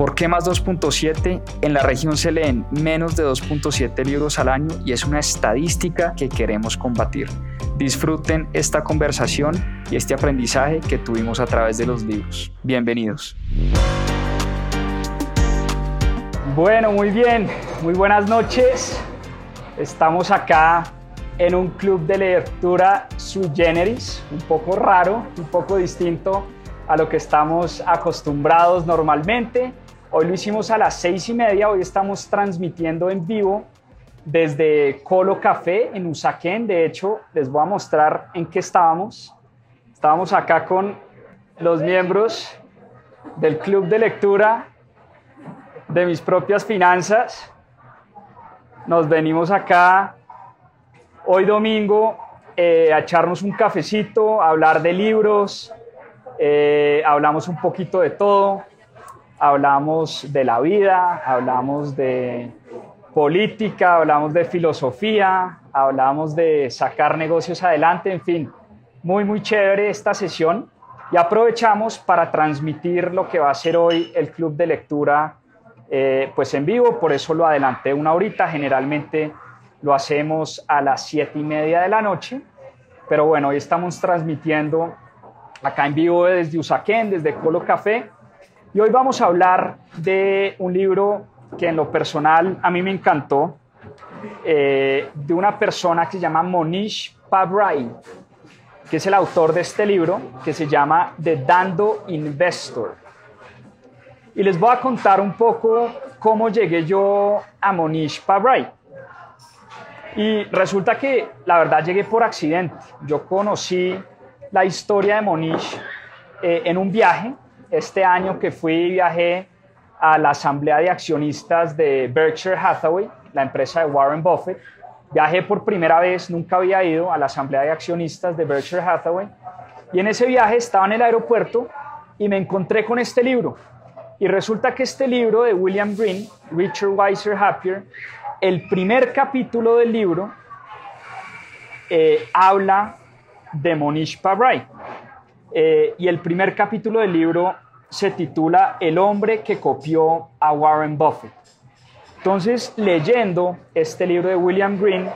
¿Por qué más 2.7? En la región se leen menos de 2.7 libros al año y es una estadística que queremos combatir. Disfruten esta conversación y este aprendizaje que tuvimos a través de los libros. Bienvenidos. Bueno, muy bien, muy buenas noches. Estamos acá en un club de lectura sui generis, un poco raro, un poco distinto a lo que estamos acostumbrados normalmente. Hoy lo hicimos a las seis y media, hoy estamos transmitiendo en vivo desde Colo Café en Usaquén. De hecho, les voy a mostrar en qué estábamos. Estábamos acá con los miembros del club de lectura de mis propias finanzas. Nos venimos acá hoy domingo eh, a echarnos un cafecito, a hablar de libros, eh, hablamos un poquito de todo, hablamos de la vida, hablamos de política, hablamos de filosofía, hablamos de sacar negocios adelante, en fin, muy, muy chévere esta sesión. Y aprovechamos para transmitir lo que va a ser hoy el club de lectura eh, pues en vivo, por eso lo adelanté una horita, generalmente lo hacemos a las siete y media de la noche, pero bueno, hoy estamos transmitiendo acá en vivo desde Usaquén, desde Colo Café, y hoy vamos a hablar de un libro que en lo personal a mí me encantó, eh, de una persona que se llama Monish Pabrai, que es el autor de este libro, que se llama The Dando Investor. Y les voy a contar un poco cómo llegué yo a Monish Pabrai. Y resulta que la verdad llegué por accidente. Yo conocí la historia de Monish eh, en un viaje. Este año que fui, viajé a la asamblea de accionistas de Berkshire Hathaway, la empresa de Warren Buffett. Viajé por primera vez, nunca había ido a la asamblea de accionistas de Berkshire Hathaway. Y en ese viaje estaba en el aeropuerto y me encontré con este libro. Y resulta que este libro de William Green, Richard Weiser Happier, el primer capítulo del libro eh, habla de Monish Pabrai. Eh, y el primer capítulo del libro se titula El hombre que copió a Warren Buffett. Entonces, leyendo este libro de William Green,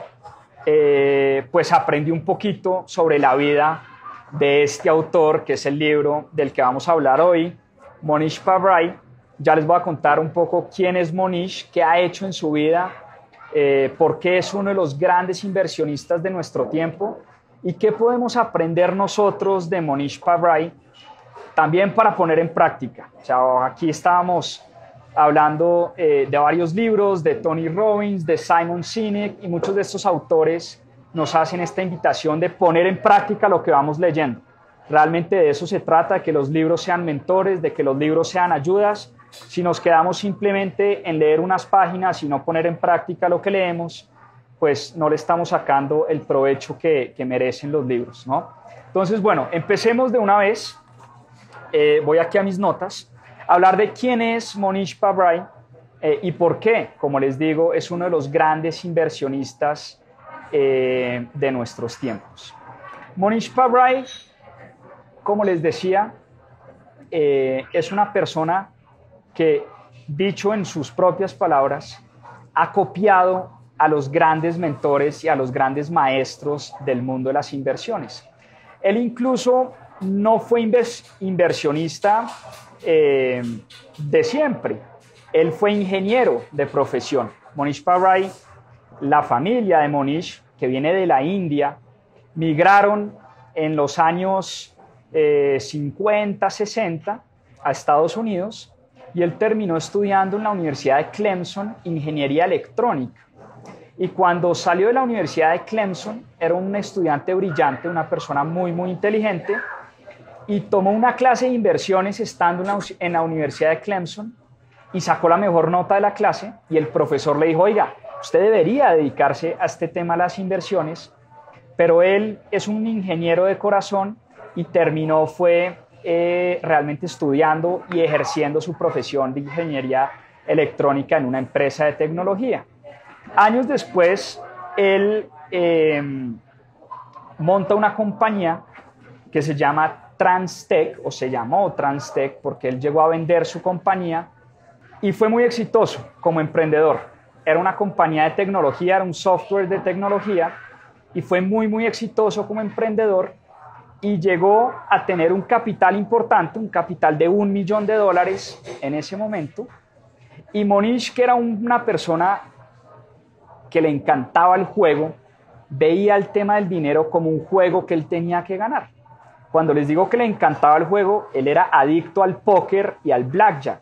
eh, pues aprendí un poquito sobre la vida de este autor, que es el libro del que vamos a hablar hoy, Monish Pabrai. Ya les voy a contar un poco quién es Monish, qué ha hecho en su vida, eh, por qué es uno de los grandes inversionistas de nuestro tiempo y qué podemos aprender nosotros de Monish Pabrai también para poner en práctica. O sea, aquí estábamos hablando eh, de varios libros, de Tony Robbins, de Simon Sinek, y muchos de estos autores nos hacen esta invitación de poner en práctica lo que vamos leyendo. Realmente de eso se trata, de que los libros sean mentores, de que los libros sean ayudas. Si nos quedamos simplemente en leer unas páginas y no poner en práctica lo que leemos, pues no le estamos sacando el provecho que, que merecen los libros, ¿no? Entonces, bueno, empecemos de una vez eh, voy aquí a mis notas, hablar de quién es Monish Pabrai eh, y por qué, como les digo, es uno de los grandes inversionistas eh, de nuestros tiempos. Monish Pabrai, como les decía, es una persona que, dicho en sus propias palabras, ha copiado a los grandes mentores y a los grandes maestros del mundo de las inversiones. Él incluso no fue inversionista eh, de siempre. Él fue ingeniero de profesión. Monish Pabrai, la familia de Monish, que viene de la India, migraron en los años 50, eh, 60 a Estados Unidos y él terminó estudiando en la Universidad de Clemson ingeniería electrónica. Y cuando salió de la Universidad de Clemson, era un estudiante brillante, una persona muy, muy inteligente, y tomó una clase de inversiones estando en la, Universidad de Clemson y sacó la mejor nota de la clase y el profesor le dijo, oiga, usted debería dedicarse a este tema de las inversiones pero él es un ingeniero de corazón y terminó fue eh, realmente estudiando y ejerciendo su profesión de ingeniería electrónica en una empresa de tecnología. Años después, él em, monta una compañía que se llama Transtech, o se llamó Transtech, porque él llegó a vender su compañía y fue muy exitoso como emprendedor. Era una compañía de tecnología, era un software de tecnología y fue muy, muy exitoso como emprendedor y llegó a tener un capital importante, un capital de un millón de dólares en ese momento. Y Monish, que era una persona que le encantaba el juego, veía el tema del dinero como un juego que él tenía que ganar. Cuando les digo que le encantaba el juego, él era adicto al póker y al blackjack.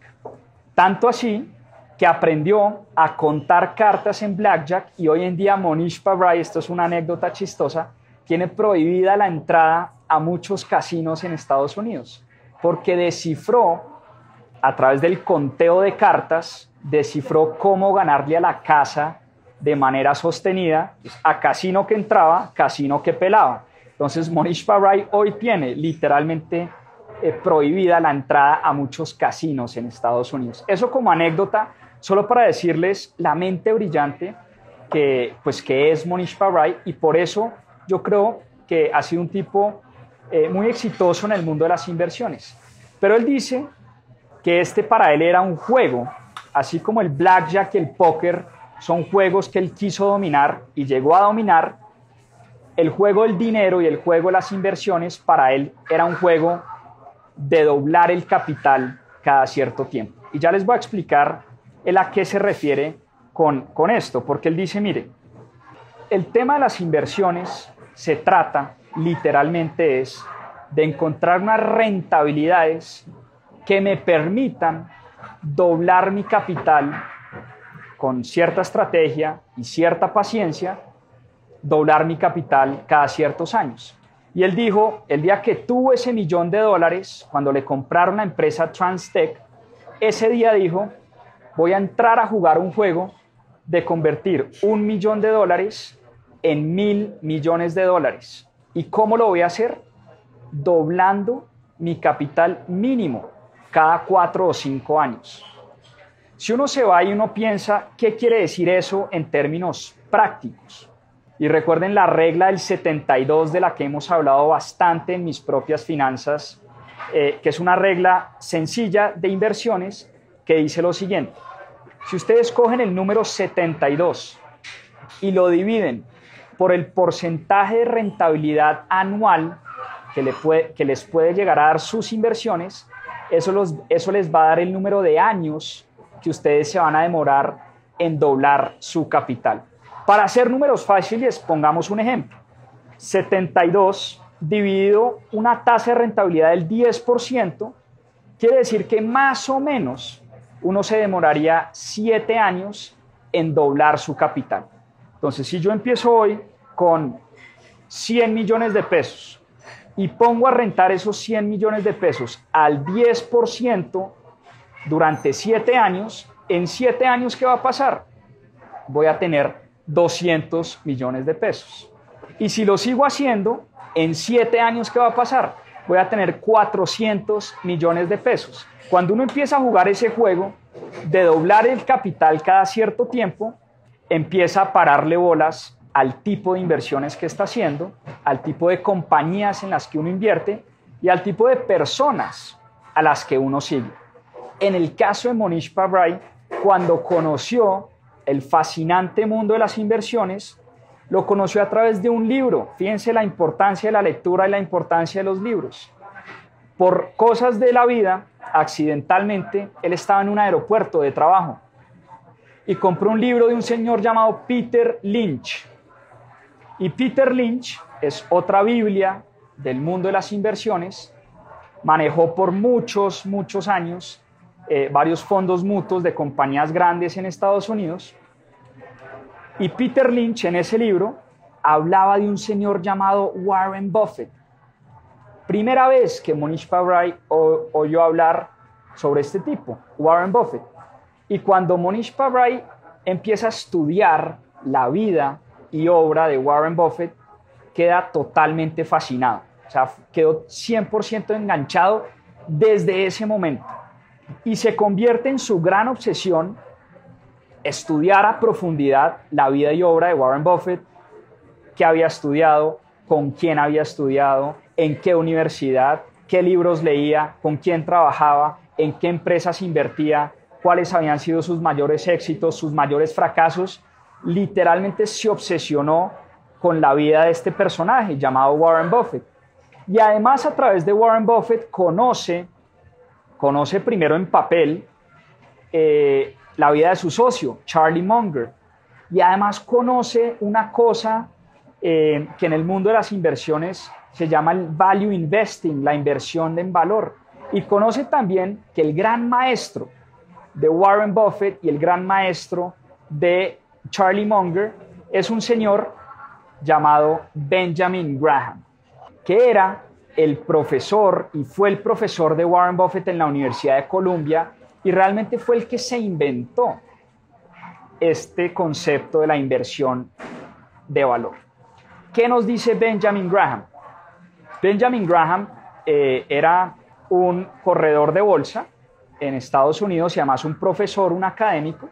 Tanto así que aprendió a contar cartas en blackjack y hoy en día Monish Pabrai, esto es una anécdota chistosa, tiene prohibida la entrada a muchos casinos en Estados Unidos porque descifró a través del conteo de cartas, descifró cómo ganarle a la casa de manera sostenida, a casino que entraba, casino que pelaba. Entonces Monish Pabrai hoy tiene literalmente eh, prohibida la entrada a muchos casinos en Estados Unidos. Eso como anécdota, solo para decirles la mente brillante que, pues, que es Monish Pabrai y por eso yo creo que ha sido un tipo eh, muy exitoso en el mundo de las inversiones. Pero él dice que este para él era un juego, así como el blackjack y el póker son juegos que él quiso dominar y llegó a dominar. El juego del dinero y el juego de las inversiones para él era un juego de doblar el capital cada cierto tiempo. Y ya les voy a explicar el a qué se refiere con, con esto, porque él dice, mire, el tema de las inversiones se trata literalmente es de encontrar unas rentabilidades que me permitan doblar mi capital con cierta estrategia y cierta paciencia, doblar mi capital cada ciertos años. Y él dijo, el día que tuvo ese millón de dólares, cuando le compraron la empresa Transtech, ese día dijo, voy a entrar a jugar un juego de convertir un millón de dólares en mil millones de dólares. ¿Y cómo lo voy a hacer? Doblando mi capital mínimo cada cuatro o cinco años. Si uno se va y uno piensa, ¿qué quiere decir eso en términos prácticos? Y recuerden la regla del 72 de la que hemos hablado bastante en mis propias finanzas, eh, que es una regla sencilla de inversiones que dice lo siguiente. Si ustedes cogen el número 72 y lo dividen por el porcentaje de rentabilidad anual que, les puede llegar a dar sus inversiones, eso les va a dar el número de años que ustedes se van a demorar en doblar su capital. Para hacer números fáciles, pongamos un ejemplo. 72 dividido una tasa de rentabilidad del 10%, quiere decir que más o menos uno se demoraría 7 años en doblar su capital. Entonces, si yo empiezo hoy con 100 millones de pesos y pongo a rentar esos 100 millones de pesos al 10% durante 7 años, en 7 años, ¿qué va a pasar? Voy a tener 200 millones de pesos. Y si lo sigo haciendo, en 7 años, ¿qué va a pasar? Voy a tener 400 millones de pesos. Cuando uno empieza a jugar ese juego de doblar el capital cada cierto tiempo, empieza a pararle bolas al tipo de inversiones que está haciendo, al tipo de compañías en las que uno invierte y al tipo de personas a las que uno sigue. En el caso de Monish Pabrai, cuando conoció el fascinante mundo de las inversiones, lo conoció a través de un libro. Fíjense la importancia de la lectura y la importancia de los libros. Por cosas de la vida, accidentalmente, él estaba en un aeropuerto de trabajo y compró un libro de un señor llamado Peter Lynch. Y Peter Lynch es otra Biblia del mundo de las inversiones. Manejó por muchos, muchos años eh, varios fondos mutuos de compañías grandes en Estados Unidos. Y Peter Lynch en ese libro hablaba de un señor llamado Warren Buffett. Primera vez que Monish Pabrai oyó hablar sobre este tipo, Warren Buffett. Y cuando Monish Pabrai empieza a estudiar la vida y obra de Warren Buffett, queda totalmente fascinado. O sea, quedó 100% enganchado desde ese momento. Y se convierte en su gran obsesión estudiar a profundidad la vida y obra de Warren Buffett, qué había estudiado, con quién había estudiado, en qué universidad, qué libros leía, con quién trabajaba, en qué empresas invertía, cuáles habían sido sus mayores éxitos, sus mayores fracasos. Literalmente se obsesionó con la vida de este personaje llamado Warren Buffett. Y además a través de Warren Buffett conoce, conoce primero en papel eh, la vida de su socio, Charlie Munger. Y además conoce una cosa eh, que en el mundo de las inversiones se llama el value investing, la inversión en valor. Y conoce también que el gran maestro de Warren Buffett y el gran maestro de Charlie Munger es un señor llamado Benjamin Graham, que era el profesor y fue el profesor de Warren Buffett en la Universidad de Columbia y realmente fue el que se inventó este concepto de la inversión de valor. ¿Qué nos dice Benjamin Graham? Benjamin Graham eh, era un corredor de bolsa en Estados Unidos y además un profesor, un académico.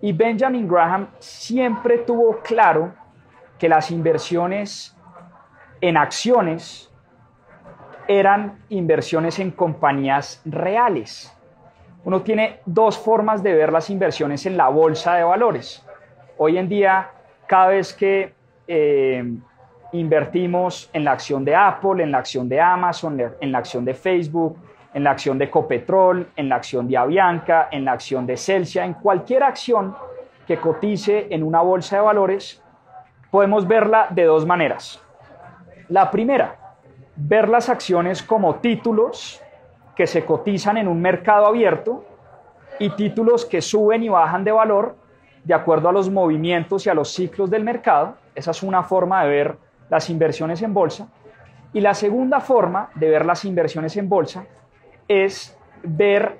Y Benjamin Graham siempre tuvo claro que las inversiones en acciones eran inversiones en compañías reales. Uno tiene dos formas de ver las inversiones en la bolsa de valores. Hoy en día, cada vez que eh, invertimos en la acción de Apple, en la acción de Amazon, en la acción de Facebook, en la acción de Copetrol, en la acción de Avianca, en la acción de Celsia, en cualquier acción que cotice en una bolsa de valores, podemos verla de dos maneras. La primera, ver las acciones como títulos que se cotizan en un mercado abierto y títulos que suben y bajan de valor de acuerdo a los movimientos y a los ciclos del mercado. Esa es una forma de ver las inversiones en bolsa. Y la segunda forma de ver las inversiones en bolsa es ver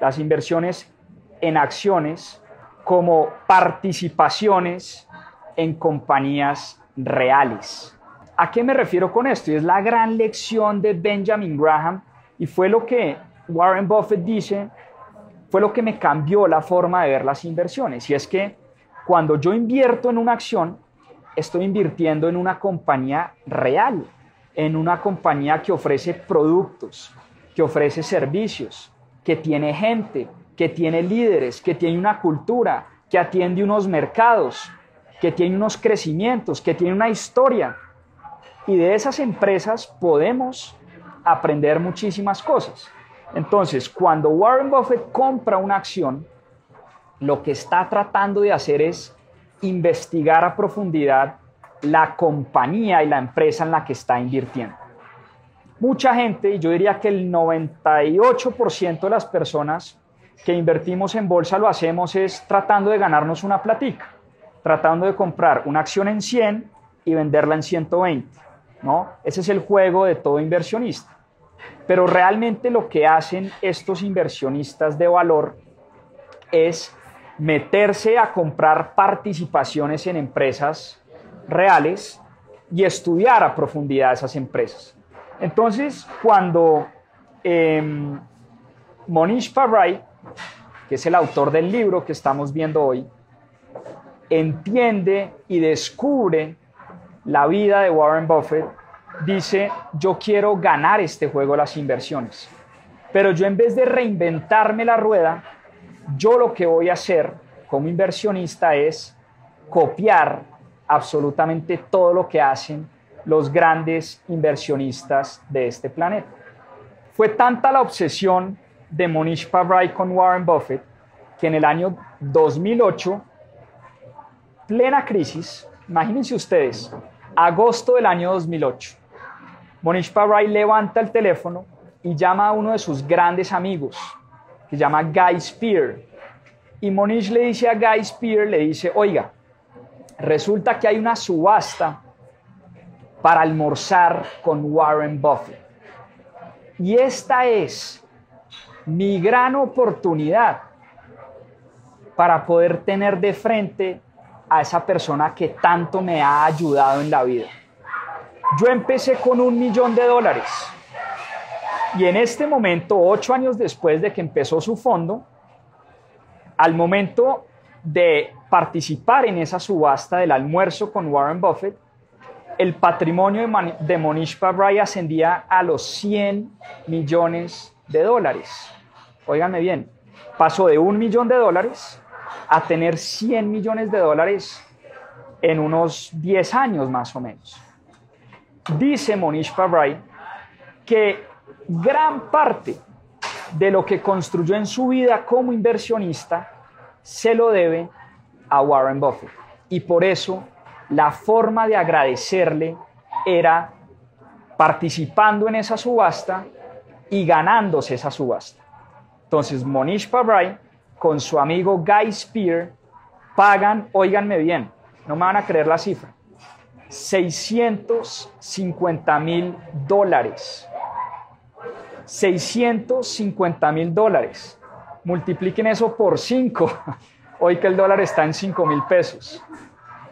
las inversiones en acciones como participaciones en compañías reales. ¿A qué me refiero con esto? Y es la gran lección de Benjamin Graham y fue lo que Warren Buffett dice, fue lo que me cambió la forma de ver las inversiones. Y es que cuando yo invierto en una acción, estoy invirtiendo en una compañía real, en una compañía que ofrece productos, que ofrece servicios, que tiene gente, que tiene líderes, que tiene una cultura, que atiende unos mercados, que tiene unos crecimientos, que tiene una historia. Y de esas empresas podemos aprender muchísimas cosas. Entonces, cuando Warren Buffett compra una acción, lo que está tratando de hacer es investigar a profundidad la compañía y la empresa en la que está invirtiendo. Mucha gente, y yo diría que el 98% de las personas que invertimos en bolsa lo hacemos es tratando de ganarnos una platica, tratando de comprar una acción en 100 y venderla en 120, ¿no? Ese es el juego de todo inversionista. Pero realmente lo que hacen estos inversionistas de valor es meterse a comprar participaciones en empresas reales y estudiar a profundidad esas empresas. Entonces, cuando eh, Monish Pabrai, que es el autor del libro que estamos viendo hoy, entiende y descubre la vida de Warren Buffett, dice, yo quiero ganar este juego las inversiones. Pero yo en vez de reinventarme la rueda, yo lo que voy a hacer como inversionista es copiar absolutamente todo lo que hacen los grandes inversionistas de este planeta. Fue tanta la obsesión de Monish Pabrai con Warren Buffett que en el año 2008, plena crisis, imagínense ustedes, agosto del año 2008, Monish Pabrai levanta el teléfono y llama a uno de sus grandes amigos, que se llama Guy Spear. Y Monish le dice a Guy Spear, le dice, oiga, resulta que hay una subasta para almorzar con Warren Buffett. Y esta es mi gran oportunidad para poder tener de frente a esa persona que tanto me ha ayudado en la vida. Yo empecé con un millón de dólares y en este momento, ocho años después de que empezó su fondo, al momento de participar en esa subasta del almuerzo con Warren Buffett, el patrimonio de Monish Pabrai ascendía a los 100 millones de dólares. Óiganme bien, pasó de un millón de dólares a tener 100 millones de dólares en unos 10 años más o menos. Dice Monish Pabrai que gran parte de lo que construyó en su vida como inversionista se lo debe a Warren Buffett. Y por eso la forma de agradecerle era participando en esa subasta y ganándose esa subasta. Entonces Monish Pabrai con su amigo Guy Spear pagan, oíganme bien, no me van a creer la cifra, 650 mil dólares. 650 mil dólares. Multipliquen eso por 5, hoy que el dólar está en 5 mil pesos,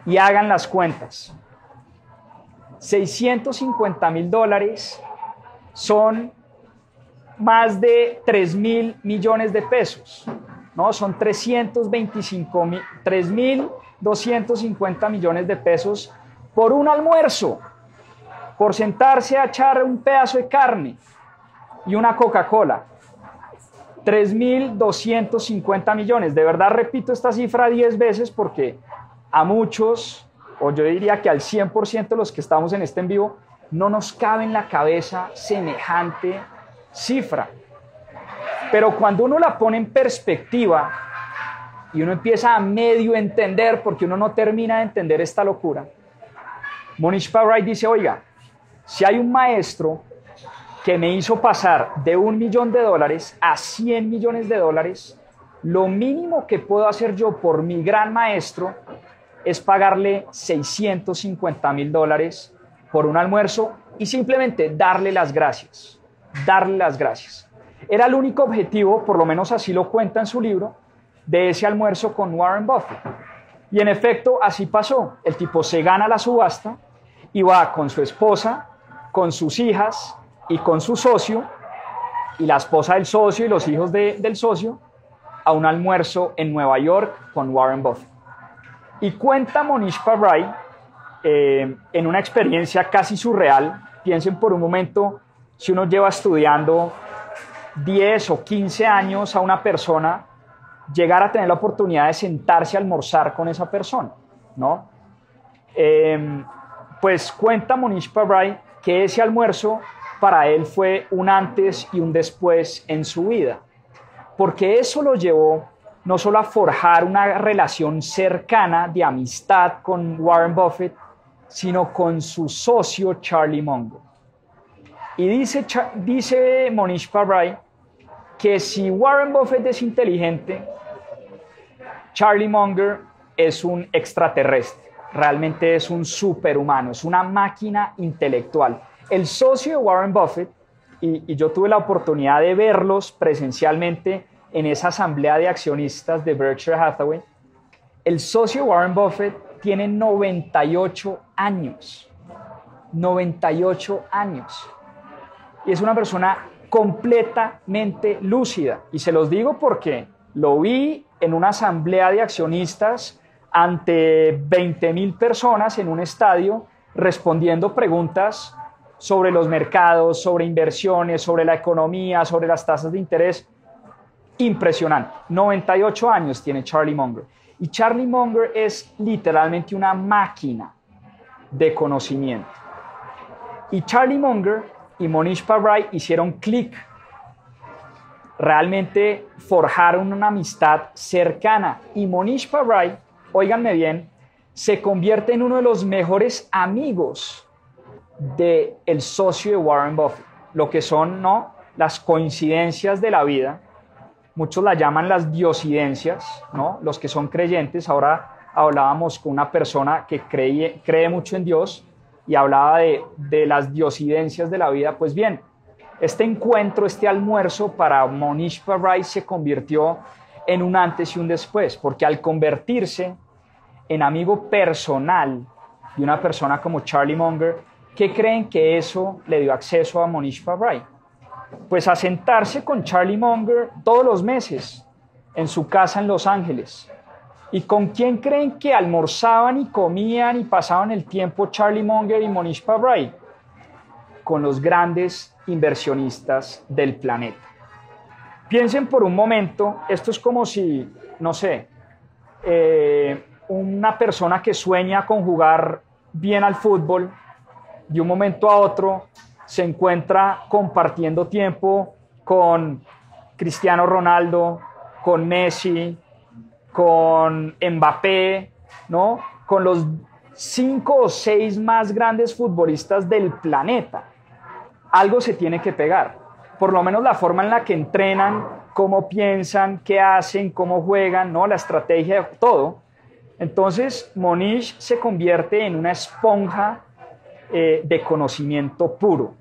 y hagan las cuentas. 650 mil dólares son más de 3 mil millones de pesos. ¿No? Son 325 mil, 3.250 millones de pesos por un almuerzo, por sentarse a echar un pedazo de carne y una Coca-Cola. 3.250 millones. De verdad repito esta cifra 10 veces porque a muchos, o yo diría que al 100% de los que estamos en este en vivo, no nos cabe en la cabeza semejante cifra. Pero cuando uno la pone en perspectiva y uno empieza a medio entender, porque uno no termina de entender esta locura, Monish Pabrai dice, oiga, si hay un maestro que me hizo pasar de un millón de dólares a 100 millones de dólares, lo mínimo que puedo hacer yo por mi gran maestro es pagarle 650 mil dólares por un almuerzo y simplemente darle las gracias, darle las gracias. Era el único objetivo, por lo menos así lo cuenta en su libro, de ese almuerzo con Warren Buffett. Y en efecto, así pasó. El tipo se gana la subasta y va con su esposa, con sus hijas y con su socio, y la esposa del socio y los hijos del socio, a un almuerzo en Nueva York con Warren Buffett. Y cuenta Monish Pabrai eh, en una experiencia casi surreal. Piensen por un momento si uno lleva estudiando 10 o 15 años a una persona, llegar a tener la oportunidad de sentarse a almorzar con esa persona, ¿no? Em, pues cuenta Monish Pabrai que ese almuerzo para él fue un antes y un después en su vida, porque eso lo llevó no solo a forjar una relación cercana de amistad con Warren Buffett, sino con su socio Charlie Munger. Y dice, dice Monish Pabrai que si Warren Buffett es inteligente, Charlie Munger es un extraterrestre, realmente es un superhumano, es una máquina intelectual. El socio de Warren Buffett, y, y yo tuve la oportunidad de verlos presencialmente en esa asamblea de accionistas de Berkshire Hathaway, el socio Warren Buffett tiene 98 años. 98 años. Y es una persona completamente lúcida. Y se los digo porque lo vi en una asamblea de accionistas ante 20 mil personas en un estadio respondiendo preguntas sobre los mercados, sobre inversiones, sobre la economía, sobre las tasas de interés. Impresionante. 98 años tiene Charlie Munger. Y Charlie Munger es literalmente una máquina de conocimiento. Y Charlie Munger y Monish Pabrai hicieron clic. Realmente forjaron una amistad cercana. Y Monish Pabrai, oíganme bien, se convierte en uno de los mejores amigos del el socio de Warren Buffett. Lo que son, ¿no? Las coincidencias de la vida muchos la llaman las diosidencias, ¿no? Los que son creyentes, ahora hablábamos con una persona que cree, cree mucho en Dios y hablaba de, de las diosidencias de la vida. Pues bien, este encuentro, este almuerzo para Monish Pabrai se convirtió en un antes y un después, porque al convertirse en amigo personal de una persona como Charlie Munger, ¿qué creen que eso le dio acceso a Monish Pabrai? Pues a sentarse con Charlie Munger todos los meses en su casa en Los Ángeles. ¿Y con quién creen que almorzaban y comían y pasaban el tiempo Charlie Munger y Monish Pabrai? Con los grandes inversionistas del planeta. Piensen por un momento, esto es como si, no sé, eh, una persona que sueña con jugar bien al fútbol, de un momento a otro se encuentra compartiendo tiempo con Cristiano Ronaldo, con Messi, con Mbappé, ¿no? Con los cinco o seis más grandes futbolistas del planeta. Algo se tiene que pegar. Por lo menos la forma en la que entrenan, cómo piensan, qué hacen, cómo juegan, ¿no? La estrategia, todo. Entonces, Monish se convierte en una esponja eh, de conocimiento puro.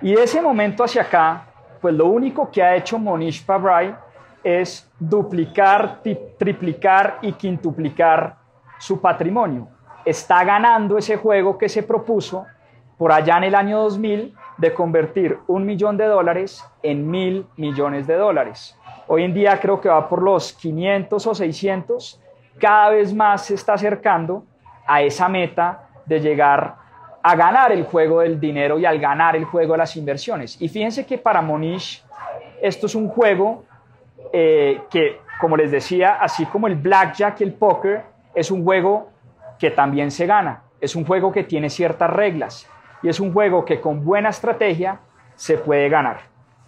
Y de ese momento hacia acá, pues lo único que ha hecho Monish Pabrai es duplicar, triplicar y quintuplicar su patrimonio. Está ganando ese juego que se propuso por allá en el año 2000 de convertir un millón de dólares en mil millones de dólares. Hoy en día creo que va por los 500 o 600. Cada vez más se está acercando a esa meta de llegar a ganar el juego del dinero y al ganar el juego de las inversiones. Y fíjense que para Monish esto es un juego eh, que, como les decía, así como el blackjack y el póker, es un juego que también se gana. Es un juego que tiene ciertas reglas y es un juego que con buena estrategia se puede ganar.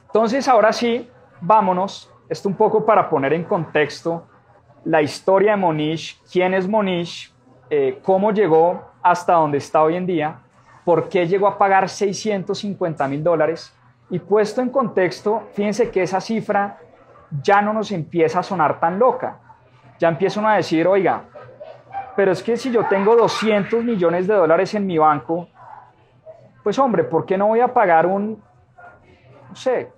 Entonces, ahora sí, vámonos, esto un poco para poner en contexto la historia de Monish, quién es Monish, eh, cómo llegó hasta donde está hoy en día por qué llegó a pagar 650 mil dólares. Y puesto en contexto, fíjense que esa cifra ya no nos empieza a sonar tan loca. Ya empiezan a decir, oiga, pero es que si yo tengo 200 millones de dólares en mi banco, pues hombre, ¿por qué no voy a pagar un, no sé,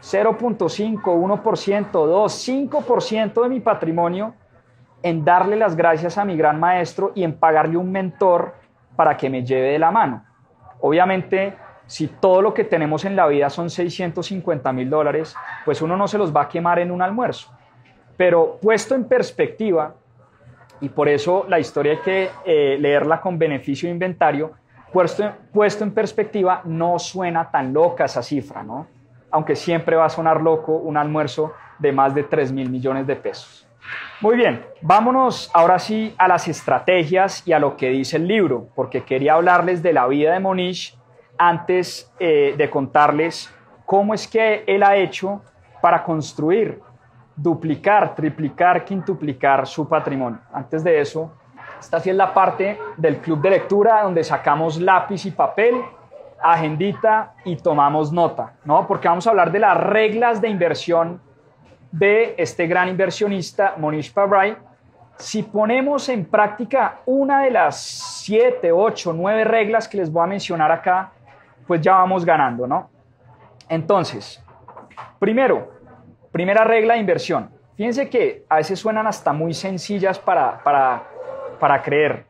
0.5, 1%, 2, 5% de mi patrimonio en darle las gracias a mi gran maestro y en pagarle un mentor para que me lleve de la mano. Obviamente, si todo lo que tenemos en la vida son 650 mil dólares, pues uno no se los va a quemar en un almuerzo. Pero puesto en perspectiva, y por eso la historia hay que eh, leerla con beneficio de inventario, puesto, puesto en perspectiva no suena tan loca esa cifra, ¿no? Aunque siempre va a sonar loco un almuerzo de más de 3 mil millones de pesos. Muy bien, vámonos ahora sí a las estrategias y a lo que dice el libro, porque quería hablarles de la vida de Monish antes eh, de contarles cómo es que él ha hecho para construir, duplicar, triplicar, quintuplicar su patrimonio. Antes de eso, esta sí es la parte del club de lectura donde sacamos lápiz y papel, agendita y tomamos nota, ¿no? Porque vamos a hablar de las reglas de inversión de este gran inversionista, Monish Pabrai, si ponemos en práctica una de las siete, ocho, nueve reglas que les voy a mencionar acá, pues ya vamos ganando, ¿no? Entonces, primero, primera regla de inversión. Fíjense que a veces suenan hasta muy sencillas para, para, para creer.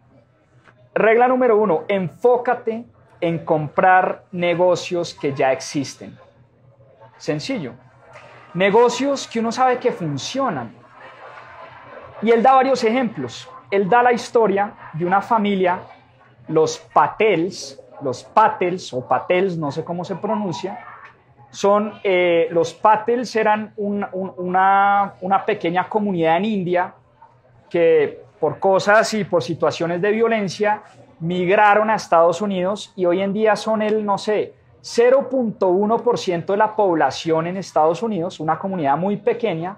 Regla número uno, enfócate en comprar negocios que ya existen. Sencillo negocios que uno sabe que funcionan. Y él da varios ejemplos. Él da la historia de una familia, los Patels, los Patels o Patels, no sé cómo se pronuncia, son, eh, los Patels eran una, una pequeña comunidad en India que por cosas y por situaciones de violencia migraron a Estados Unidos y hoy en día son el, no sé, 0.1% de la población en Estados Unidos, una comunidad muy pequeña,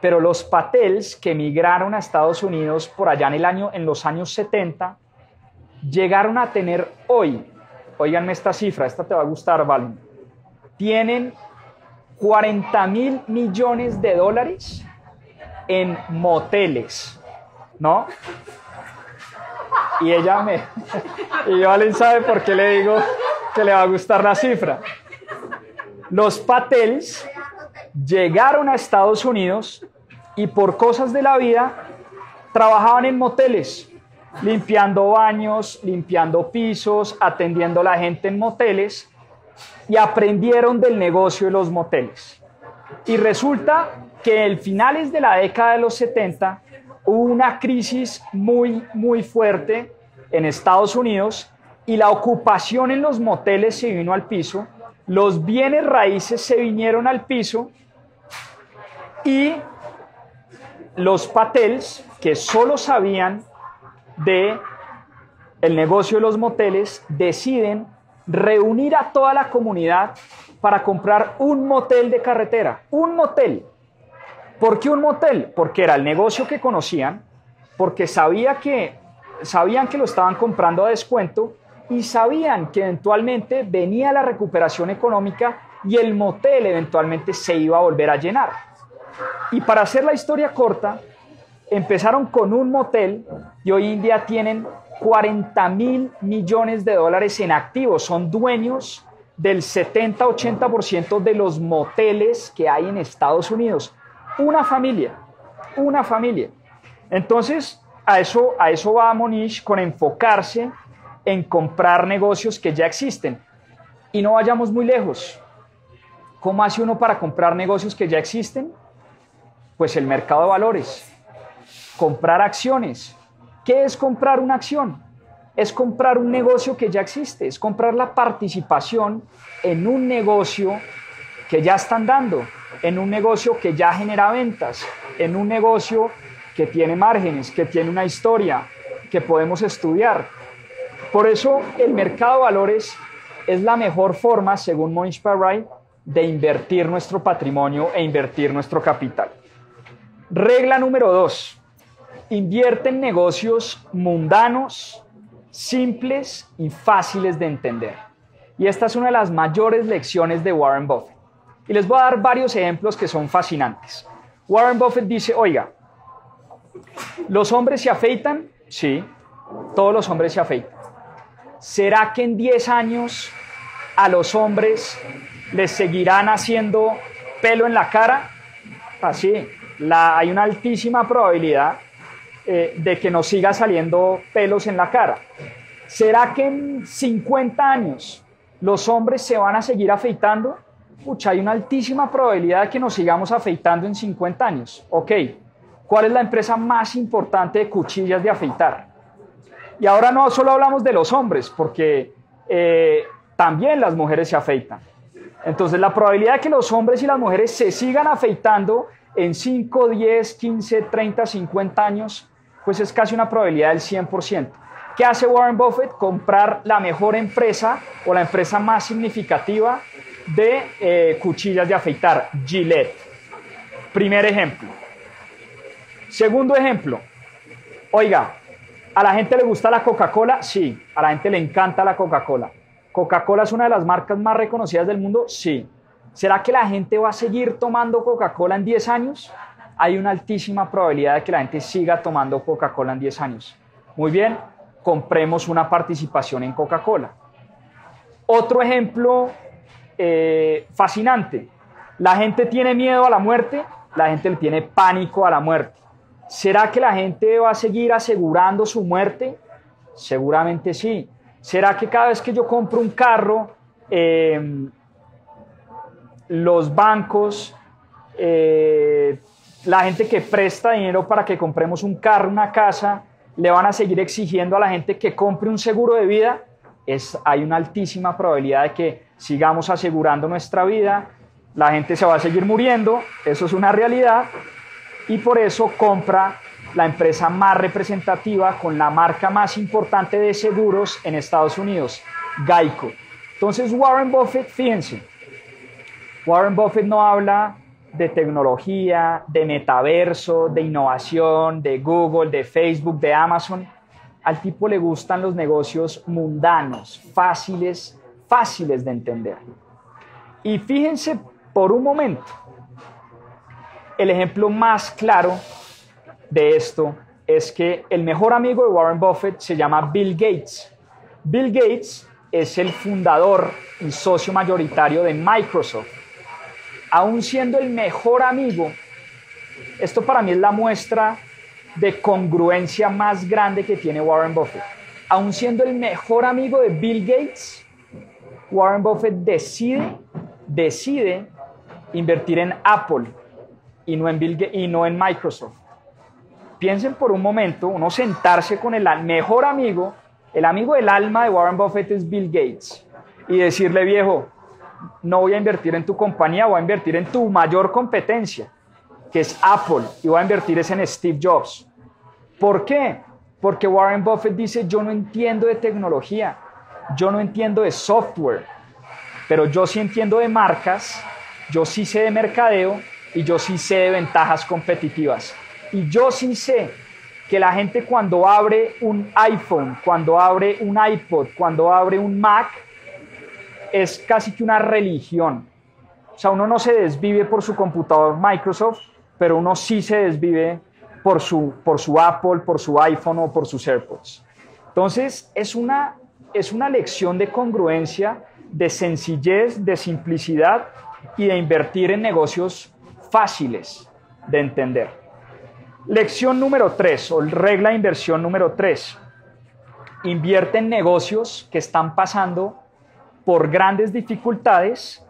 pero los Patels que emigraron a Estados Unidos por allá en, el año, en los años 70 llegaron a tener hoy, oiganme esta cifra, esta te va a gustar, Val, tienen 40 mil millones de dólares en moteles, ¿no? Y ella me... Y Valen sabe por qué le digo que le va a gustar la cifra. Los Patels llegaron a Estados Unidos y por cosas de la vida trabajaban en moteles. Limpiando baños, limpiando pisos, atendiendo a la gente en moteles y aprendieron del negocio de los moteles. Y resulta que en finales de la década de los 70 hubo una crisis muy, muy fuerte en Estados Unidos y la ocupación en los moteles se vino al piso, los bienes raíces se vinieron al piso y los patels, que solo sabían de el negocio de los moteles, deciden reunir a toda la comunidad para comprar un motel de carretera, un motel. ¿Por qué un motel? Porque era el negocio que conocían, porque sabía que, sabían que lo estaban comprando a descuento y sabían que eventualmente venía la recuperación económica y el motel eventualmente se iba a volver a llenar. Y para hacer la historia corta, empezaron con un motel y hoy en día tienen 40 mil millones de dólares en activos. Son dueños del 70-80% de los moteles que hay en Estados Unidos. Una familia, una familia. Entonces, a eso, a eso va Monish con enfocarse en comprar negocios que ya existen. Y no vayamos muy lejos. ¿Cómo hace uno para comprar negocios que ya existen? Pues el mercado de valores. Comprar acciones. ¿Qué es comprar una acción? Es comprar un negocio que ya existe, es comprar la participación en un negocio que ya están dando, en un negocio que ya genera ventas, en un negocio que tiene márgenes, que tiene una historia, que podemos estudiar. Por eso el mercado de valores es la mejor forma, según Monish Parray, de invertir nuestro patrimonio e invertir nuestro capital. Regla número dos, invierte en negocios mundanos, simples y fáciles de entender. Y esta es una de las mayores lecciones de Warren Buffett. Y les voy a dar varios ejemplos que son fascinantes. Warren Buffett dice, oiga, ¿los hombres se afeitan? Sí, todos los hombres se afeitan. ¿Será que en 10 años a los hombres les seguirán haciendo pelo en la cara? Así, hay una altísima probabilidad eh, de que nos siga saliendo pelos en la cara. ¿Será que en 50 años los hombres se van a seguir afeitando? Pucha, hay una altísima probabilidad de que nos sigamos afeitando en 50 años. Ok, ¿cuál es la empresa más importante de cuchillas de afeitar? Y ahora no solo hablamos de los hombres, porque eh, también las mujeres se afeitan. Entonces la probabilidad de que los hombres y las mujeres se sigan afeitando en 5, 10, 15, 30, 50 años pues es casi una probabilidad del 100%. ¿Qué hace Warren Buffett? Comprar la mejor empresa o la empresa más significativa de eh, cuchillas de afeitar, Gillette. Primer ejemplo. Segundo ejemplo. Oiga, ¿a la gente le gusta la Coca-Cola? Sí, a la gente le encanta la Coca-Cola. ¿Coca-Cola es una de las marcas más reconocidas del mundo? Sí. ¿Será que la gente va a seguir tomando Coca-Cola en 10 años? Hay una altísima probabilidad de que la gente siga tomando Coca-Cola en 10 años. Muy bien, compremos una participación en Coca-Cola. Otro ejemplo eh, fascinante. La gente tiene miedo a la muerte, la gente le tiene pánico a la muerte. ¿Será que la gente va a seguir asegurando su muerte? Seguramente sí. ¿Será que cada vez que yo compro un carro, eh, los bancos eh, la gente que presta dinero para que compremos un carro, una casa, le van a seguir exigiendo a la gente que compre un seguro de vida, es, hay una altísima probabilidad de que sigamos asegurando nuestra vida, la gente se va a seguir muriendo, eso es una realidad, y por eso compra la empresa más representativa con la marca más importante de seguros en Estados Unidos, Geico. Entonces Warren Buffett, fíjense, Warren Buffett no habla de tecnología, de metaverso, de innovación, de Google, de Facebook, de Amazon. Al tipo le gustan los negocios mundanos, fáciles, fáciles de entender. Y fíjense por un momento, el ejemplo más claro de esto es que el mejor amigo de Warren Buffett se llama Bill Gates. Bill Gates es el fundador y socio mayoritario de Microsoft aún siendo el mejor amigo, esto para mí es la muestra de congruencia más grande que tiene Warren Buffett. Aun siendo el mejor amigo de Bill Gates, Warren Buffett decide, decide invertir en Apple y no en, Bill y no en Microsoft. Piensen por un momento, uno sentarse con el mejor amigo, el amigo del alma de Warren Buffett es Bill Gates, y decirle, viejo, no voy a invertir en tu compañía, voy a invertir en tu mayor competencia, que es Apple, y voy a invertir es en Steve Jobs. ¿Por qué? Porque Warren Buffett dice, yo no entiendo de tecnología, yo no entiendo de software, pero yo sí entiendo de marcas, yo sí sé de mercadeo y yo sí sé de ventajas competitivas. Y yo sí sé que la gente cuando abre un iPhone, cuando abre un iPod, cuando abre un Mac, es casi que una religión. O sea, uno no se desvive por su computador Microsoft, pero uno sí se desvive por su, por su Apple, por su iPhone o por sus AirPods. Entonces, es una, es una lección de congruencia, de sencillez, de simplicidad y de invertir en negocios fáciles de entender. Lección número 3 o regla de inversión número 3. Invierte en negocios que están pasando por grandes dificultades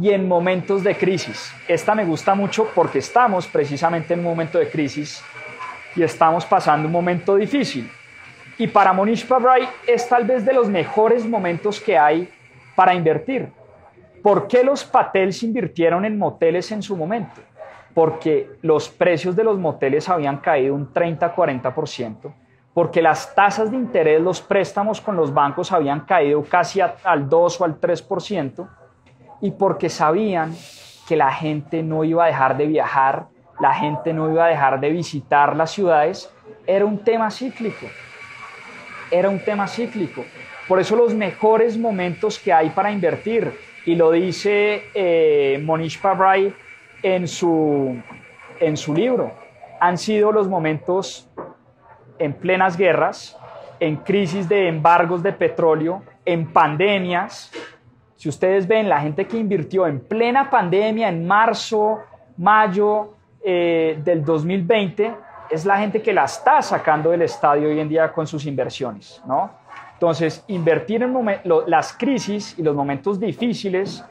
y en momentos de crisis. Esta me gusta mucho porque estamos precisamente en un momento de crisis y estamos pasando un momento difícil. Y para Monish Pabrai es tal vez de los mejores momentos que hay para invertir. ¿Por qué los Patels invirtieron en moteles en su momento? Porque los precios de los moteles habían caído un 30-40% porque las tasas de interés, los préstamos con los bancos habían caído casi al 2 o al 3%, y porque sabían que la gente no iba a dejar de viajar, la gente no iba a dejar de visitar las ciudades, era un tema cíclico. Era un tema cíclico. Por eso los mejores momentos que hay para invertir, y lo dice eh, Monish Pabrai en su, en su libro, han sido los momentos en plenas guerras, en crisis de embargos de petróleo, en pandemias. Si ustedes ven, la gente que invirtió en plena pandemia, en marzo, mayo eh, del 2020, es la gente que la está sacando del estadio hoy en día con sus inversiones, ¿no? Entonces, invertir en las crisis y los momentos difíciles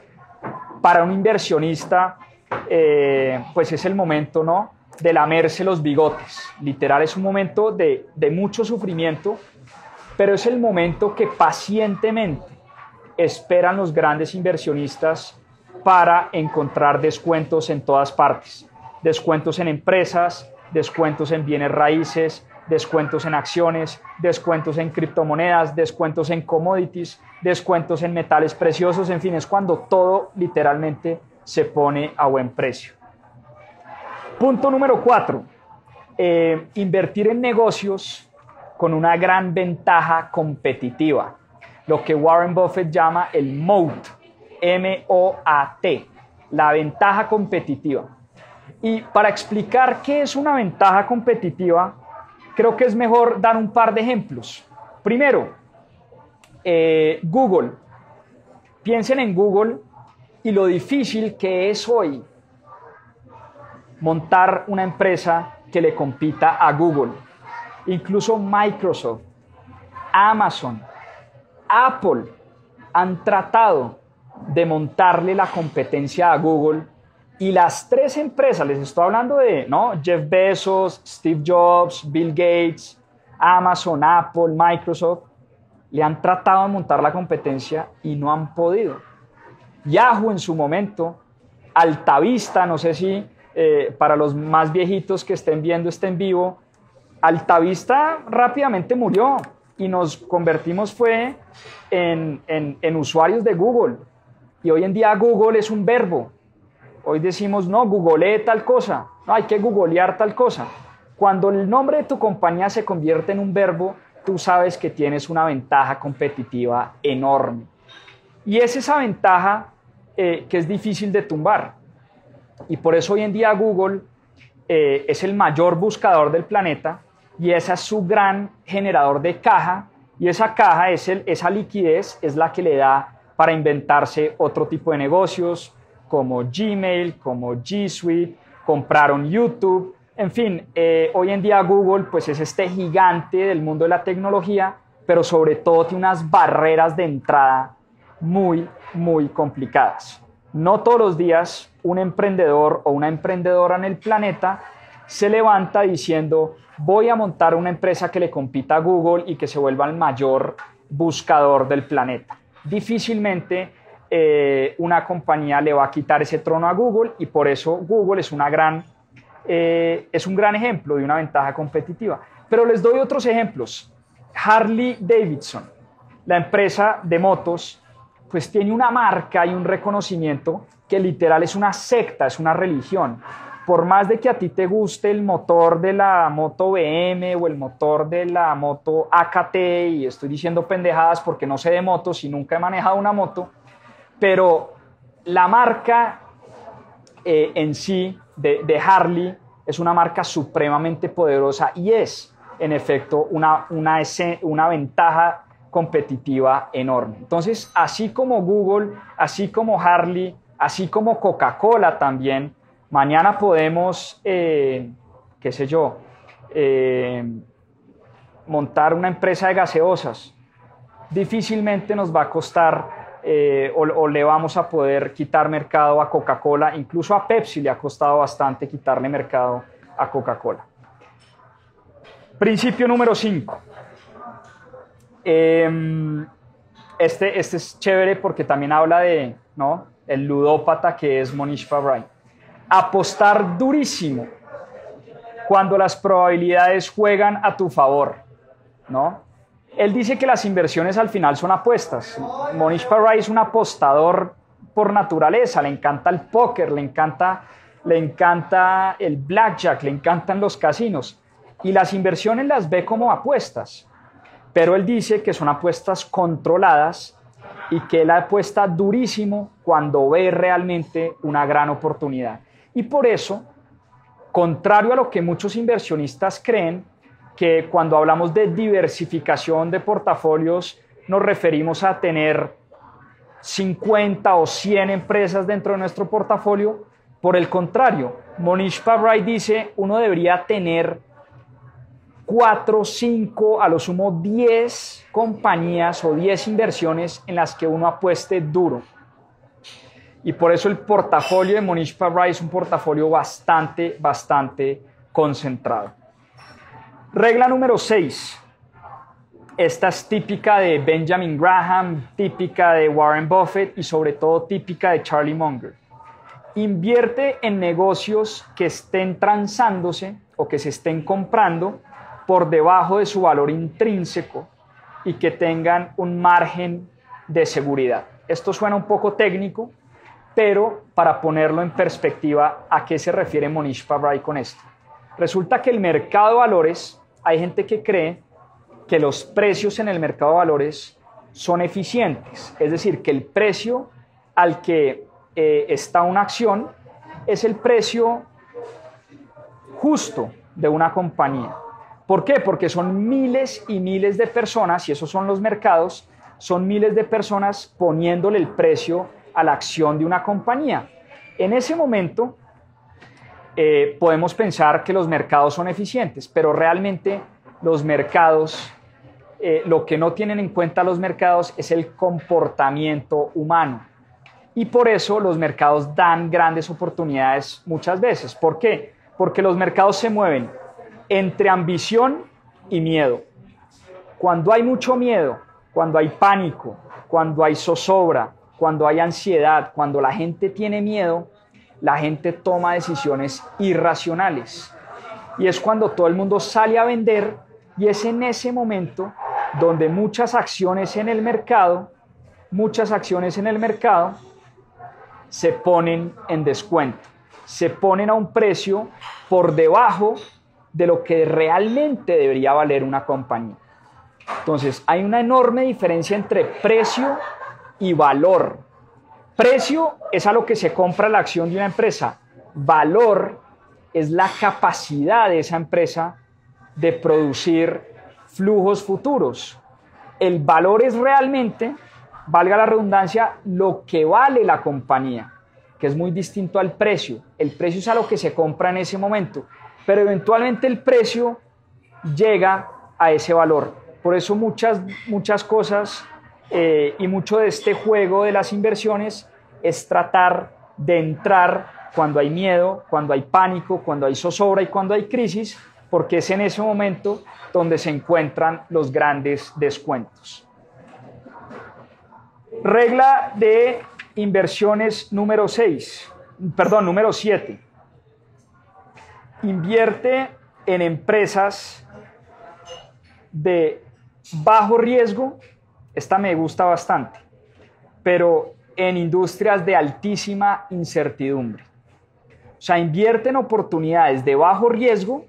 para un inversionista, eh, pues es el momento, ¿no? De lamerse los bigotes. Literal es un momento de, mucho sufrimiento, pero es el momento que pacientemente esperan los grandes inversionistas para encontrar descuentos en todas partes. Descuentos en empresas, descuentos en bienes raíces, descuentos en acciones, descuentos en criptomonedas, descuentos en commodities, descuentos en metales preciosos, en fin, es cuando todo literalmente se pone a buen precio. Punto número cuatro, eh, invertir en negocios con una gran ventaja competitiva, lo que Warren Buffett llama el MOAT, M-O-A-T, la ventaja competitiva. Y para explicar qué es una ventaja competitiva, creo que es mejor dar un par de ejemplos. Primero, eh, Google. Piensen en Google y lo difícil que es hoy montar una empresa que le compita a Google. Incluso Microsoft, Amazon, Apple han tratado de montarle la competencia a Google y las tres empresas, les estoy hablando de ¿no? Jeff Bezos, Steve Jobs, Bill Gates, Amazon, Apple, Microsoft, le han tratado de montar la competencia y no han podido. Yahoo en su momento, Altavista, no sé si eh, para los más viejitos que estén viendo este en vivo, Altavista rápidamente murió y nos convertimos fue en, en, usuarios de Google. Y hoy en día Google es un verbo. Hoy decimos, no, googleé tal cosa, no, hay que googlear tal cosa. Cuando el nombre de tu compañía se convierte en un verbo, tú sabes que tienes una ventaja competitiva enorme. Y es esa ventaja eh, que es difícil de tumbar. Y por eso hoy en día Google eh, es el mayor buscador del planeta y esa es su gran generador de caja y esa caja, es el, esa liquidez es la que le da para inventarse otro tipo de negocios como Gmail, como G Suite, compraron YouTube, En fin, eh, hoy en día Google pues es este gigante del mundo de la tecnología, pero sobre todo tiene unas barreras de entrada muy, muy complicadas. No todos los días un emprendedor o una emprendedora en el planeta se levanta diciendo voy a montar una empresa que le compita a Google y que se vuelva el mayor buscador del planeta. Difícilmente eh, una compañía le va a quitar ese trono a Google y por eso Google es, una gran, eh, es un gran ejemplo de una ventaja competitiva. Pero les doy otros ejemplos. Harley Davidson, la empresa de motos, pues tiene una marca y un reconocimiento que literal es una secta, es una religión. Por más de que a ti te guste el motor de la moto BM o el motor de la moto AKT, y estoy diciendo pendejadas porque no sé de motos y nunca he manejado una moto, pero la marca eh, en sí de, Harley es una marca supremamente poderosa y es, en efecto, una, una, una ventaja competitiva enorme. Entonces, así como Google, así como Harley, así como Coca-Cola también, mañana podemos, eh, qué sé yo, eh, montar una empresa de gaseosas. Difícilmente nos va a costar eh, o, le vamos a poder quitar mercado a Coca-Cola, incluso a Pepsi le ha costado bastante quitarle mercado a Coca-Cola. Principio número 5. Em, este, este es chévere porque también habla de ¿no? El ludópata que es Monish Pabrai. Apostar durísimo cuando las probabilidades juegan a tu favor, ¿no? Él dice que las inversiones al final son apuestas. Monish Parrai es un apostador por naturaleza, le encanta el póker, le encanta, le encanta el blackjack, le encantan los casinos. Y las inversiones las ve como apuestas. Pero él dice que son apuestas controladas y que él apuesta durísimo cuando ve realmente una gran oportunidad. Y por eso, contrario a lo que muchos inversionistas creen, que cuando hablamos de diversificación de portafolios nos referimos a tener 50 o 100 empresas dentro de nuestro portafolio. Por el contrario, Monish Pabrai dice uno debería tener 4, 5, a lo sumo 10 compañías o 10 inversiones en las que uno apueste duro. Y por eso el portafolio de Monish Pabrai es un portafolio bastante, bastante concentrado. Regla número 6. Esta es típica de Benjamin Graham, típica de Warren Buffett y sobre todo típica de Charlie Munger. Invierte en negocios que estén transándose o que se estén comprando por debajo de su valor intrínseco y que tengan un margen de seguridad. Esto suena un poco técnico, pero para ponerlo en perspectiva, ¿a qué se refiere Monish Pabrai con esto? Resulta que el mercado de valores hay gente que cree que los precios en el mercado de valores son eficientes, es decir, que el precio al que eh, está una acción es el precio justo de una compañía. ¿Por qué? Porque son miles y miles de personas, y esos son los mercados, son miles de personas poniéndole el precio a la acción de una compañía. En ese momento, eh, podemos pensar que los mercados son eficientes, pero realmente los mercados, eh, lo que no tienen en cuenta los mercados es el comportamiento humano. Y por eso los mercados dan grandes oportunidades muchas veces. ¿Por qué? Porque los mercados se mueven entre ambición y miedo. Cuando hay mucho miedo, cuando hay pánico, cuando hay zozobra, cuando hay ansiedad, cuando la gente tiene miedo, la gente toma decisiones irracionales. Y es cuando todo el mundo sale a vender y es en ese momento donde muchas acciones en el mercado, muchas acciones en el mercado se ponen en descuento, se ponen a un precio por debajo de lo que realmente debería valer una compañía. Entonces, hay una enorme diferencia entre precio y valor. Precio es a lo que se compra la acción de una empresa. Valor es la capacidad de esa empresa de producir flujos futuros. El valor es realmente, valga la redundancia, lo que vale la compañía, que es muy distinto al precio. El precio es a lo que se compra en ese momento. Pero eventualmente el precio llega a ese valor. Por eso muchas, muchas cosas eh, y mucho de este juego de las inversiones es tratar de entrar cuando hay miedo, cuando hay pánico, cuando hay zozobra y cuando hay crisis, porque es en ese momento donde se encuentran los grandes descuentos. Regla de inversiones número 6, perdón, número 7. Invierte en empresas de bajo riesgo, esta me gusta bastante, pero en industrias de altísima incertidumbre. O sea, invierte en oportunidades de bajo riesgo,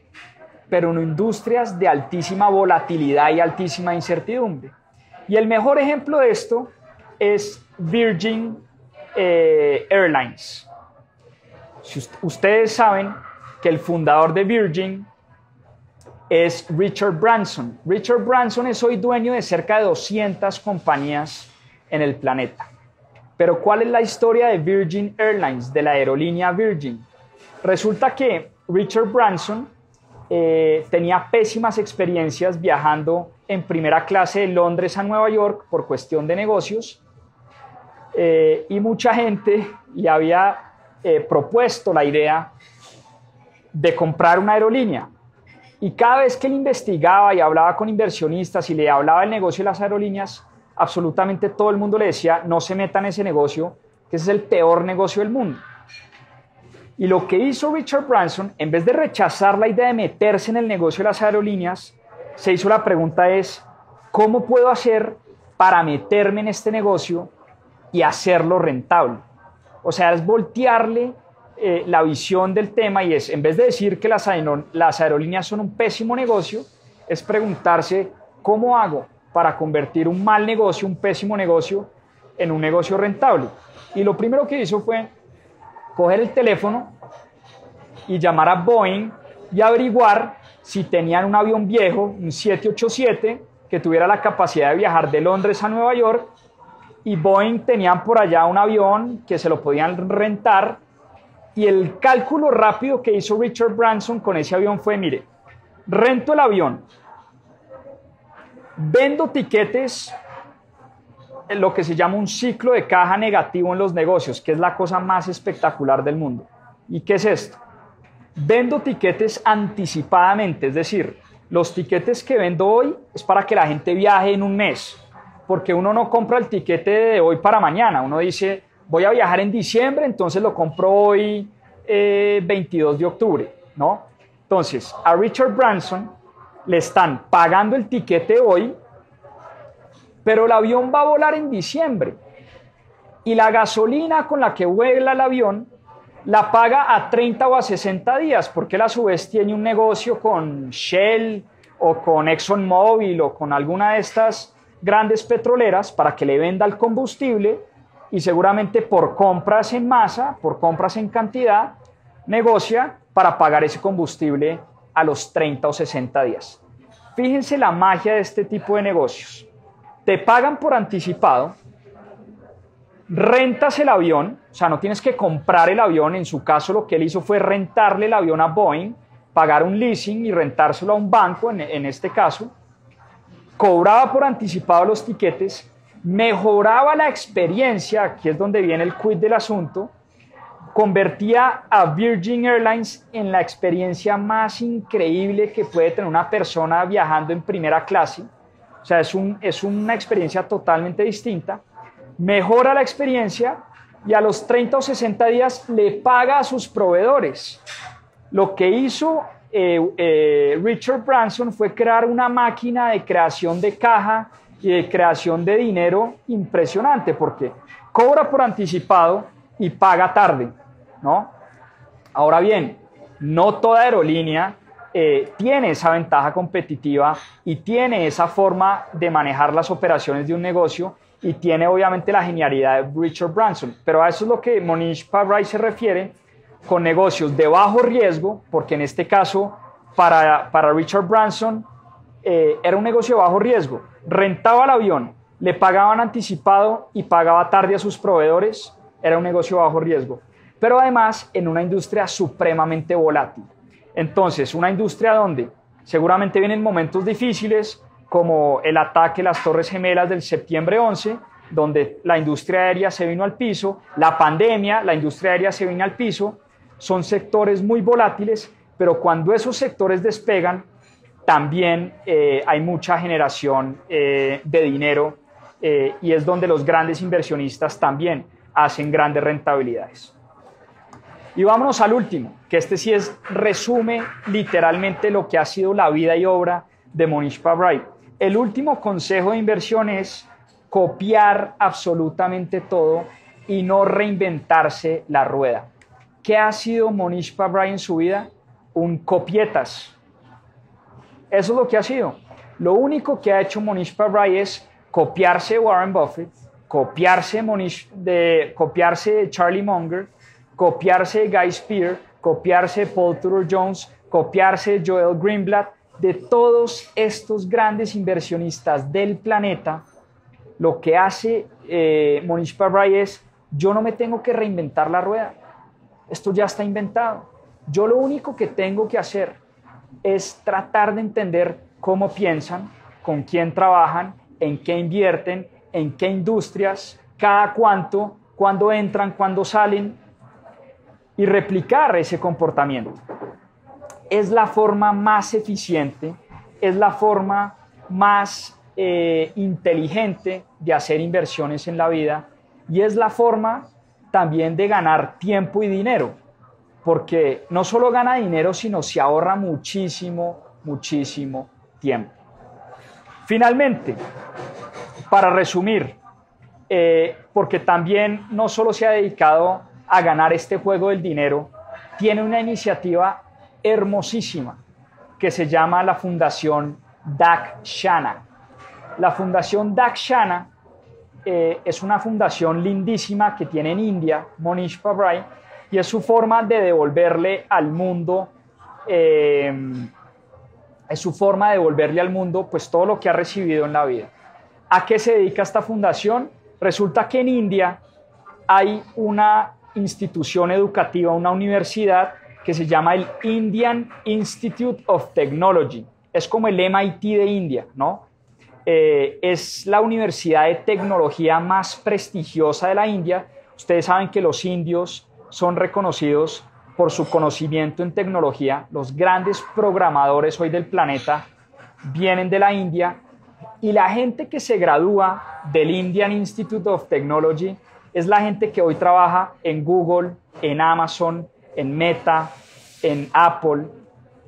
pero en industrias de altísima volatilidad y altísima incertidumbre. Y el mejor ejemplo de esto es Virgin eh, Airlines. Si ustedes saben que el fundador de Virgin es Richard Branson. Richard Branson es hoy dueño de cerca de 200 compañías en el planeta. Pero ¿cuál es la historia de Virgin Airlines, de la aerolínea Virgin? Resulta que Richard Branson eh, tenía pésimas experiencias viajando en primera clase de Londres a Nueva York por cuestión de negocios eh, y mucha gente le había eh, propuesto la idea de comprar una aerolínea. Y cada vez que él investigaba y hablaba con inversionistas y le hablaba del negocio de las aerolíneas, absolutamente todo el mundo le decía, no se meta en ese negocio, que ese es el peor negocio del mundo. Y lo que hizo Richard Branson, en vez de rechazar la idea de meterse en el negocio de las aerolíneas, se hizo la pregunta es, ¿cómo puedo hacer para meterme en este negocio y hacerlo rentable? O sea, es voltearle eh, la visión del tema y es, en vez de decir que las, las aerolíneas son un pésimo negocio, es preguntarse cómo hago para convertir un mal negocio, un pésimo negocio, en un negocio rentable. Y lo primero que hizo fue coger el teléfono y llamar a Boeing y averiguar si tenían un avión viejo, un 787, que tuviera la capacidad de viajar de Londres a Nueva York. Y Boeing tenían por allá un avión que se lo podían rentar y el cálculo rápido que hizo Richard Branson con ese avión fue, mire, rento el avión, vendo tiquetes, lo que se llama un ciclo de caja negativo en los negocios, que es la cosa más espectacular del mundo. ¿Y qué es esto? Vendo tiquetes anticipadamente, es decir, los tiquetes que vendo hoy es para que la gente viaje en un mes, porque uno no compra el tiquete de hoy para mañana, uno dice, voy a viajar en diciembre, entonces lo compro hoy 22 eh, de octubre, ¿no? Entonces, a Richard Branson le están pagando el tiquete hoy, pero el avión va a volar en diciembre. Y la gasolina con la que vuela el avión la paga a 30 o a 60 días, porque él a su vez tiene un negocio con Shell o con ExxonMobil o con alguna de estas grandes petroleras para que le venda el combustible y seguramente por compras en masa, por compras en cantidad, negocia para pagar ese combustible a los 30 o 60 días. Fíjense la magia de este tipo de negocios. Te pagan por anticipado, rentas el avión, o sea, no tienes que comprar el avión, en su caso lo que él hizo fue rentarle el avión a Boeing, pagar un leasing y rentárselo a un banco, en, en este caso, cobraba por anticipado los tiquetes mejoraba la experiencia, aquí es donde viene el quid del asunto, convertía a Virgin Airlines en la experiencia más increíble que puede tener una persona viajando en primera clase. O sea, es, un, es una experiencia totalmente distinta. Mejora la experiencia y a los 30 o 60 días le paga a sus proveedores. Lo que hizo eh, eh, Richard Branson fue crear una máquina de creación de caja y de creación de dinero impresionante, porque cobra por anticipado y paga tarde, ¿no? Ahora bien, no toda aerolínea eh, tiene esa ventaja competitiva y tiene esa forma de manejar las operaciones de un negocio y tiene obviamente la genialidad de Richard Branson. Pero a eso es lo que Monish Pabrai se refiere con negocios de bajo riesgo, porque en este caso para, para Richard Branson eh, era un negocio de bajo riesgo. Rentaba el avión, le pagaban anticipado y pagaba tarde a sus proveedores. Era un negocio bajo riesgo. Pero además en una industria supremamente volátil. Entonces, una industria donde seguramente vienen momentos difíciles, como el ataque a las Torres Gemelas del septiembre 11, donde la industria aérea se vino al piso, la pandemia, la industria aérea se vino al piso, son sectores muy volátiles, pero cuando esos sectores despegan, también eh, hay mucha generación eh, de dinero eh, y es donde los grandes inversionistas también hacen grandes rentabilidades. Y vámonos al último, que este sí es resume literalmente lo que ha sido la vida y obra de Monish Pabrai. El último consejo de inversión es copiar absolutamente todo y no reinventarse la rueda. ¿Qué ha sido Monish Pabrai en su vida? Un copietas. Eso es lo que ha sido. Lo único que ha hecho Monish Pabrai es copiarse Warren Buffett, copiarse, Monish, de, copiarse Charlie Munger, copiarse Guy Spear, copiarse Paul Tudor Jones, copiarse Joel Greenblatt, de todos estos grandes inversionistas del planeta, lo que hace eh, Monish Pabrai es, yo no me tengo que reinventar la rueda, esto ya está inventado. Yo lo único que tengo que hacer es tratar de entender cómo piensan, con quién trabajan, en qué invierten, en qué industrias, cada cuánto, cuándo entran, cuándo salen, y replicar ese comportamiento. Es la forma más eficiente, es la forma más eh, inteligente de hacer inversiones en la vida y es la forma también de ganar tiempo y dinero, porque no solo gana dinero, sino se ahorra muchísimo, muchísimo tiempo. Finalmente, para resumir, eh, porque también no solo se ha dedicado a ganar este juego del dinero, tiene una iniciativa hermosísima que se llama la Fundación Dakshana. La Fundación Dakshana eh, es una fundación lindísima que tiene en India, Monish Pabrai, y es su forma de devolverle al mundo, eh, es su forma de devolverle al mundo pues todo lo que ha recibido en la vida. ¿A qué se dedica esta fundación? Resulta que en India hay una institución educativa, una universidad que se llama el Indian Institute of Technology. Es como el MIT de India, ¿no? Eh, es la universidad de tecnología más prestigiosa de la India. Ustedes saben que los indios son reconocidos por su conocimiento en tecnología. Los grandes programadores hoy del planeta vienen de la India y la gente que se gradúa del Indian Institute of Technology es la gente que hoy trabaja en Google, en Amazon, en Meta, en Apple,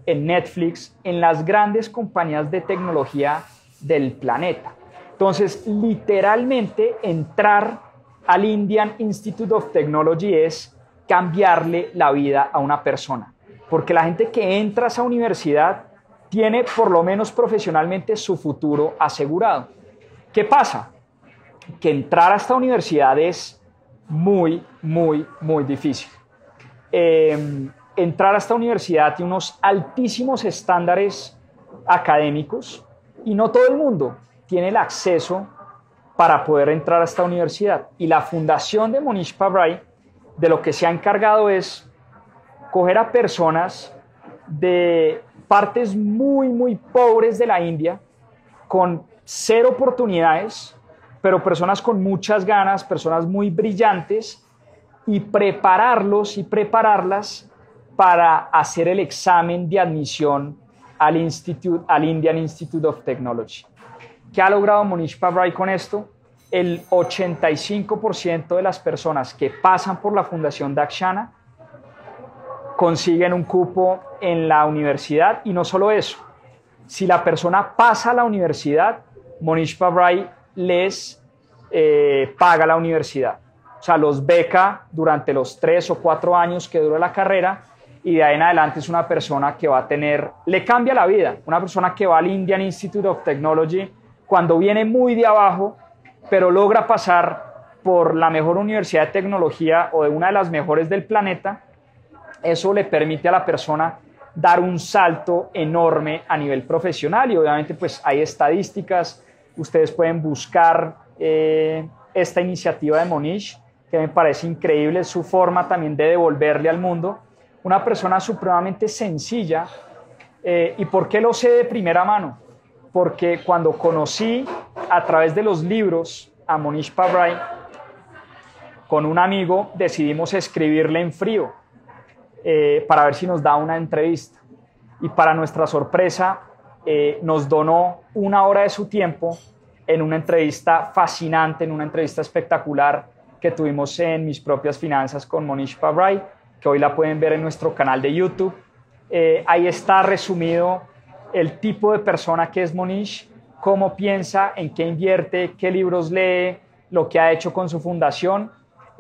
en Netflix, en las grandes compañías de tecnología del planeta. Entonces, literalmente entrar al Indian Institute of Technology es cambiarle la vida a una persona, porque la gente que entra a esa universidad tiene por lo menos profesionalmente su futuro asegurado. ¿Qué pasa? Que entrar a esta universidad es muy, muy, muy difícil. Em, entrar a esta universidad tiene unos altísimos estándares académicos y no todo el mundo tiene el acceso para poder entrar a esta universidad. Y la fundación de Monish Pabrai de lo que se ha encargado es coger a personas de partes muy, muy pobres de la India, con cero oportunidades, pero personas con muchas ganas, personas muy brillantes, y prepararlos y prepararlas para hacer el examen de admisión al, Institute, al Indian Institute of Technology. ¿Qué ha logrado Monish Pabrai con esto? El 85% de las personas que pasan por la Fundación Dakshana consiguen un cupo en la universidad y no solo eso. Si la persona pasa a la universidad, Monish Pabrai les eh, paga la universidad. O sea, los beca durante los tres o cuatro años que dura la carrera y de ahí en adelante es una persona que va a tener, le cambia la vida, una persona que va al Indian Institute of Technology cuando viene muy de abajo, pero logra pasar por la mejor universidad de tecnología o de una de las mejores del planeta, eso le permite a la persona dar un salto enorme a nivel profesional y obviamente pues hay estadísticas, ustedes pueden buscar eh, esta iniciativa de Monish que me parece increíble, su forma también de devolverle al mundo, una persona supremamente sencilla. Eh, ¿Y por qué lo sé de primera mano? Porque cuando conocí a través de los libros a Monish Pabrai, con un amigo decidimos escribirle en frío eh, para ver si nos da una entrevista. Y para nuestra sorpresa, eh, nos donó una hora de su tiempo en una entrevista fascinante, en una entrevista espectacular que tuvimos en Mis propias finanzas con Monish Pabrai, que hoy la pueden ver en nuestro canal de YouTube. Eh, ahí está resumido el tipo de persona que es Monish, cómo piensa, en qué invierte, qué libros lee, lo que ha hecho con su fundación.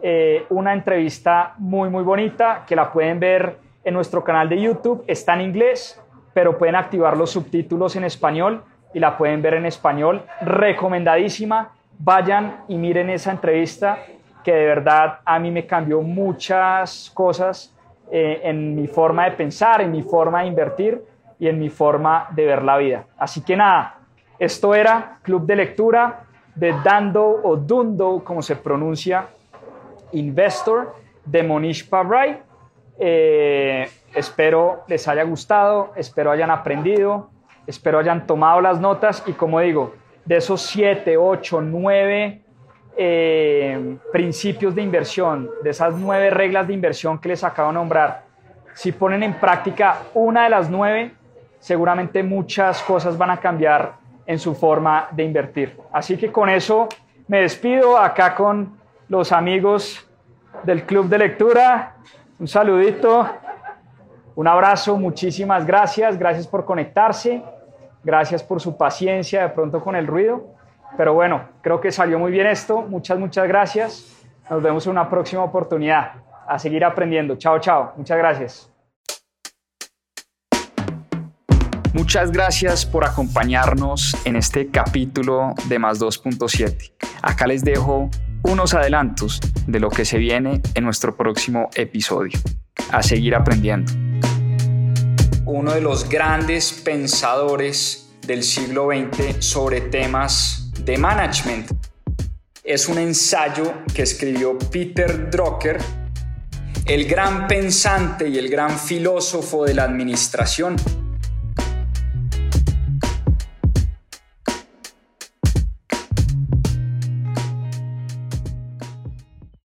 Eh, una entrevista muy, muy bonita que la pueden ver en nuestro canal de YouTube. Está en inglés, pero pueden activar los subtítulos en español y la pueden ver en español. Recomendadísima. Vayan y miren esa entrevista que de verdad a mí me cambió muchas cosas eh, en mi forma de pensar, en mi forma de invertir y en mi forma de ver la vida. Así que nada, esto era Club de Lectura de Dando o Dundo, como se pronuncia, Investor de Monish Pabrai. Eh, espero les haya gustado, espero hayan aprendido, espero hayan tomado las notas y como digo, de esos 7, 8, 9 principios de inversión, de esas nueve reglas de inversión que les acabo de nombrar, si ponen en práctica una de las nueve, seguramente muchas cosas van a cambiar en su forma de invertir. Así que con eso me despido acá con los amigos del Club de Lectura. Un saludito, un abrazo, muchísimas gracias, gracias por conectarse, gracias por su paciencia de pronto con el ruido, pero bueno, creo que salió muy bien esto, muchas, muchas gracias, nos vemos en una próxima oportunidad, a seguir aprendiendo, chao, chao, muchas gracias. Muchas gracias por acompañarnos en este capítulo de Más 2.7. Acá les dejo unos adelantos de lo que se viene en nuestro próximo episodio. A seguir aprendiendo. Uno de los grandes pensadores del siglo XX sobre temas de management es un ensayo que escribió Peter Drucker, el gran pensante y el gran filósofo de la administración